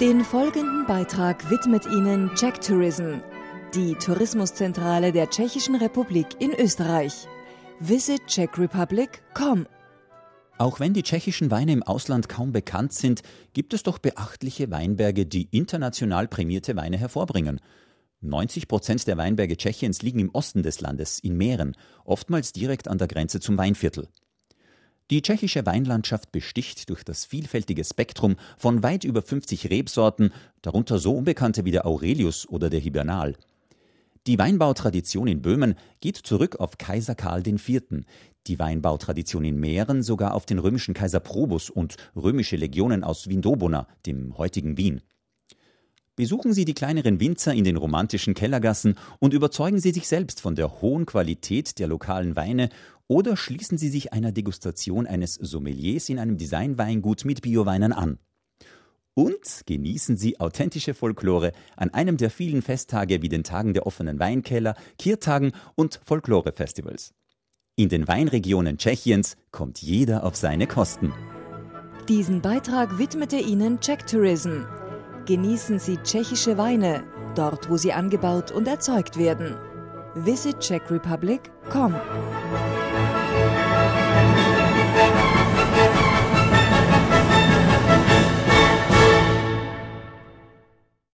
Den folgenden Beitrag widmet Ihnen Czech Tourism, die Tourismuszentrale der Tschechischen Republik in Österreich. Visit czechrepublic.com. Auch wenn die tschechischen Weine im Ausland kaum bekannt sind, gibt es doch beachtliche Weinberge, die international prämierte Weine hervorbringen. 90 Prozent der Weinberge Tschechiens liegen im Osten des Landes, in Meeren, oftmals direkt an der Grenze zum Weinviertel. Die tschechische Weinlandschaft besticht durch das vielfältige Spektrum von weit über 50 Rebsorten, darunter so unbekannte wie der Aurelius oder der Hibernal. Die Weinbautradition in Böhmen geht zurück auf Kaiser Karl IV., die Weinbautradition in Mähren sogar auf den römischen Kaiser Probus und römische Legionen aus Vindobona, dem heutigen Wien. Besuchen Sie die kleineren Winzer in den romantischen Kellergassen und überzeugen Sie sich selbst von der hohen Qualität der lokalen Weine oder schließen Sie sich einer Degustation eines Sommeliers in einem Designweingut mit Bioweinen an. Und genießen Sie authentische Folklore an einem der vielen Festtage wie den Tagen der offenen Weinkeller, Kirtagen und Folklore-Festivals. In den Weinregionen Tschechiens kommt jeder auf seine Kosten. Diesen Beitrag widmete Ihnen Czech Tourism. Genießen Sie tschechische Weine, dort wo sie angebaut und erzeugt werden. Visit czechrepublic.com.